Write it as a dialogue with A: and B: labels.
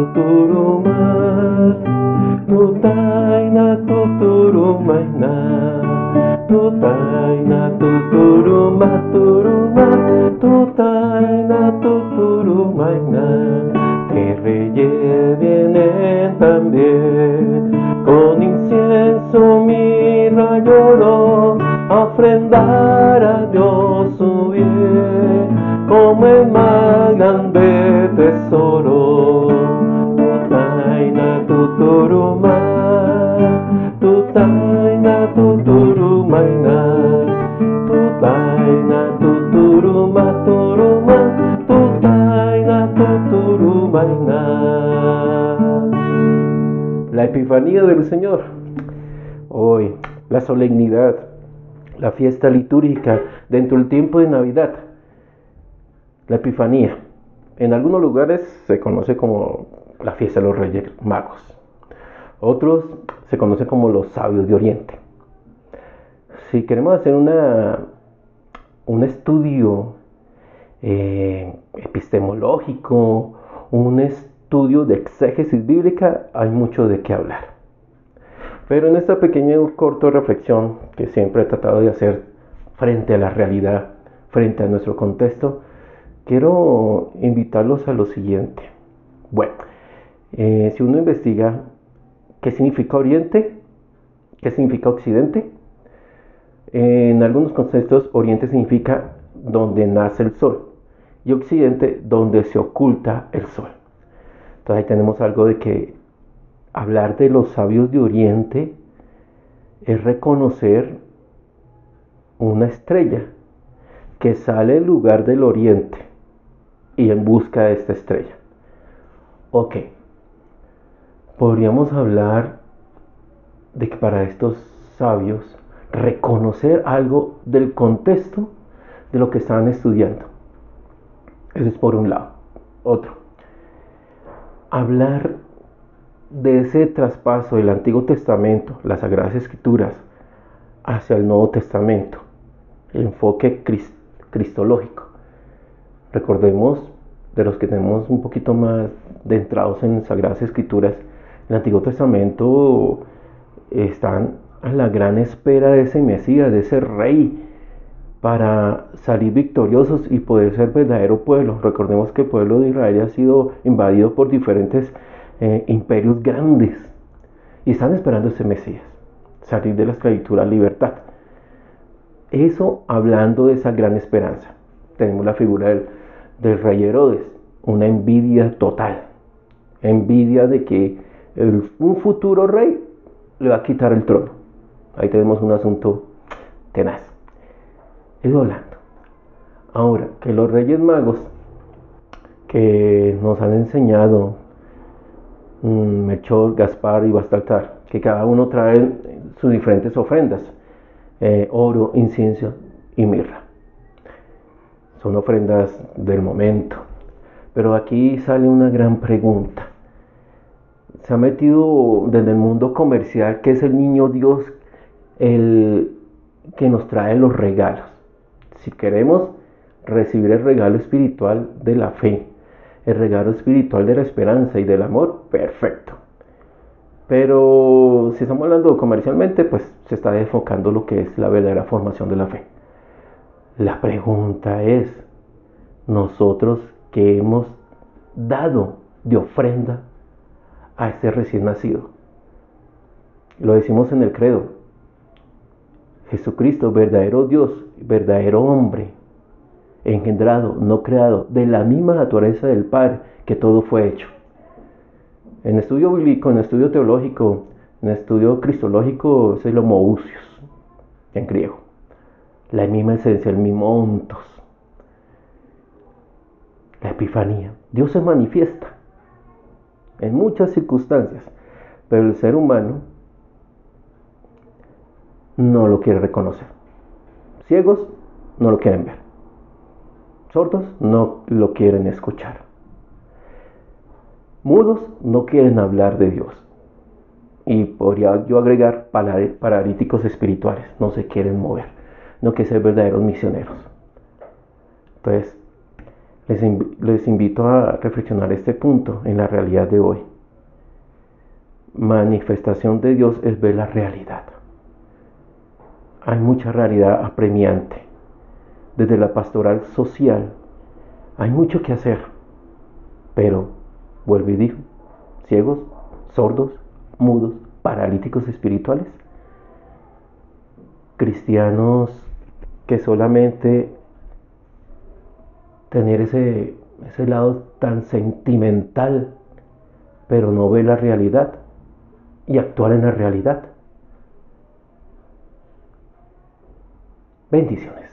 A: totoro más, no taina totoro más na, no taina totoro más toro taina totoro más na, que reyes vienen también con incienso mi lloró a ofrendar a Dios. La Epifanía del Señor Hoy, la solemnidad, la fiesta litúrgica dentro del tiempo de Navidad, la Epifanía. En algunos lugares se conoce como la fiesta de los Reyes Magos. Otros se conoce como los sabios de Oriente. Si queremos hacer una, un estudio eh, epistemológico, un estudio de exégesis bíblica, hay mucho de qué hablar. Pero en esta pequeña y corta reflexión que siempre he tratado de hacer frente a la realidad, frente a nuestro contexto, quiero invitarlos a lo siguiente. Bueno, eh, si uno investiga qué significa Oriente, qué significa Occidente, en algunos contextos Oriente significa donde nace el sol y Occidente donde se oculta el sol. Entonces ahí tenemos algo de que hablar de los sabios de Oriente es reconocer una estrella que sale del lugar del Oriente y en busca de esta estrella. Ok, podríamos hablar de que para estos sabios reconocer algo del contexto de lo que estaban estudiando. Eso es por un lado. Otro, hablar de ese traspaso del Antiguo Testamento, las Sagradas Escrituras, hacia el Nuevo Testamento, el enfoque cristológico. Recordemos, de los que tenemos un poquito más de entrados en Sagradas Escrituras, el Antiguo Testamento están a la gran espera de ese Mesías, de ese rey, para salir victoriosos y poder ser verdadero pueblo. Recordemos que el pueblo de Israel ha sido invadido por diferentes eh, imperios grandes y están esperando ese Mesías, salir de la esclavitud a libertad. Eso hablando de esa gran esperanza. Tenemos la figura del, rey Herodes, una envidia total, envidia de que un futuro rey le va a quitar el trono. Ahí tenemos un asunto tenaz. Es hablando. Ahora, que los reyes magos que nos han enseñado un Melchor, Gaspar y Bastaltar, que cada uno trae sus diferentes ofrendas, eh, oro, incienso y mirra. Son ofrendas del momento. Pero aquí sale una gran pregunta. Se ha metido desde el mundo comercial, que es el niño Dios, el que nos trae los regalos. Si queremos recibir el regalo espiritual de la fe, el regalo espiritual de la esperanza y del amor, perfecto. Pero si estamos hablando comercialmente, pues se está enfocando lo que es la verdadera formación de la fe. La pregunta es, nosotros que hemos dado de ofrenda a este recién nacido. Lo decimos en el credo. Jesucristo, verdadero Dios, verdadero hombre, engendrado, no creado, de la misma naturaleza del Padre, que todo fue hecho. En estudio bíblico, en estudio teológico, en estudio cristológico, es el homoousios, en griego. La misma esencia, el mismo ontos. La epifanía. Dios se manifiesta en muchas circunstancias, pero el ser humano no lo quiere reconocer. Ciegos no lo quieren ver sordos no lo quieren escuchar. Mudos no quieren hablar de Dios. Y podría yo agregar paralíticos espirituales, no se quieren mover, no quieren ser verdaderos misioneros. Entonces, les, les invito a reflexionar este punto en la realidad de hoy. manifestación de Dios es ver la realidad. Hay mucha realidad apremiante. Desde la pastoral social hay mucho que hacer. Pero, vuelvo y digo, ciegos, sordos, mudos, paralíticos espirituales, cristianos que solamente tener ese, ese lado tan sentimental, pero no ve la realidad y actuar en la realidad. Bendiciones.